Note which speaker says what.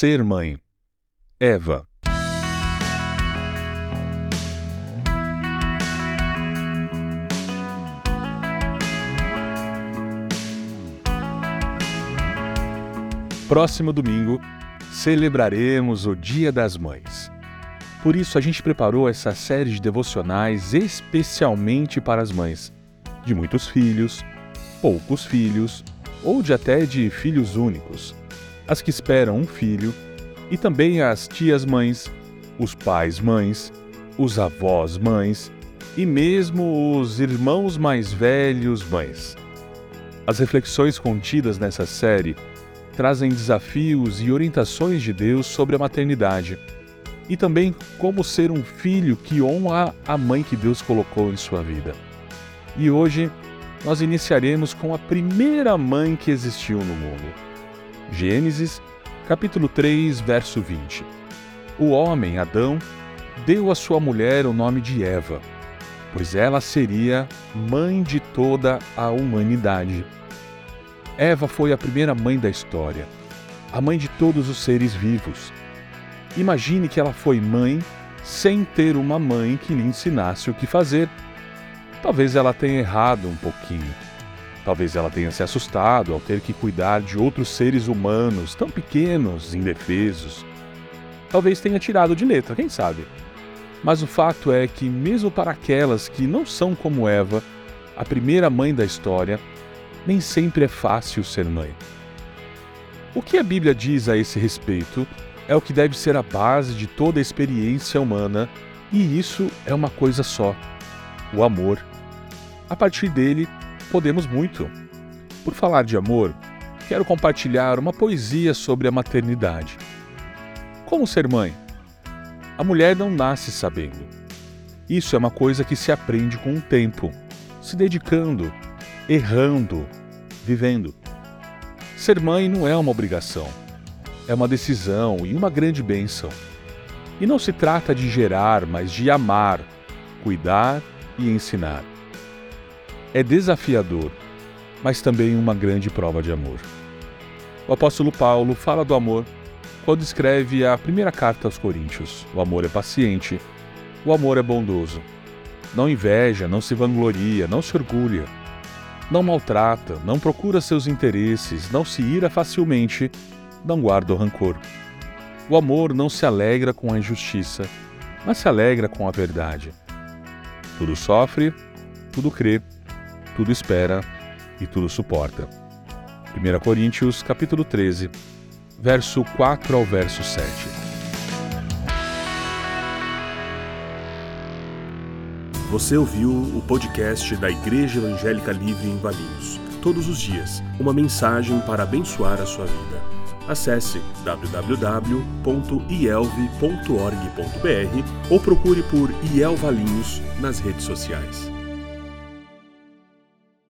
Speaker 1: ser mãe. Eva. Próximo domingo, celebraremos o Dia das Mães. Por isso, a gente preparou essa série de devocionais especialmente para as mães, de muitos filhos, poucos filhos ou de até de filhos únicos, as que esperam um filho, e também as tias mães, os pais mães, os avós mães e mesmo os irmãos mais velhos mães. As reflexões contidas nessa série trazem desafios e orientações de Deus sobre a maternidade e também como ser um filho que honra a mãe que Deus colocou em sua vida. E hoje nós iniciaremos com a primeira mãe que existiu no mundo. Gênesis, capítulo 3, verso 20. O homem, Adão, deu à sua mulher o nome de Eva, pois ela seria mãe de toda a humanidade. Eva foi a primeira mãe da história, a mãe de todos os seres vivos. Imagine que ela foi mãe sem ter uma mãe que lhe ensinasse o que fazer. Talvez ela tenha errado um pouquinho. Talvez ela tenha se assustado ao ter que cuidar de outros seres humanos tão pequenos, indefesos. Talvez tenha tirado de letra, quem sabe? Mas o fato é que, mesmo para aquelas que não são como Eva, a primeira mãe da história, nem sempre é fácil ser mãe. O que a Bíblia diz a esse respeito é o que deve ser a base de toda a experiência humana, e isso é uma coisa só: o amor. A partir dele, podemos muito. Por falar de amor, quero compartilhar uma poesia sobre a maternidade. Como ser mãe? A mulher não nasce sabendo. Isso é uma coisa que se aprende com o tempo, se dedicando, errando, vivendo. Ser mãe não é uma obrigação, é uma decisão e uma grande bênção. E não se trata de gerar, mas de amar, cuidar e ensinar. É desafiador, mas também uma grande prova de amor. O apóstolo Paulo fala do amor quando escreve a primeira carta aos Coríntios. O amor é paciente, o amor é bondoso. Não inveja, não se vangloria, não se orgulha não maltrata, não procura seus interesses, não se ira facilmente, não guarda o rancor. O amor não se alegra com a injustiça, mas se alegra com a verdade. Tudo sofre, tudo crê, tudo espera e tudo suporta. 1 Coríntios capítulo 13, verso 4 ao verso 7.
Speaker 2: Você ouviu o podcast da Igreja Evangélica Livre em Valinhos. Todos os dias, uma mensagem para abençoar a sua vida. Acesse www.ielve.org.br ou procure por IEL Valinhos nas redes sociais.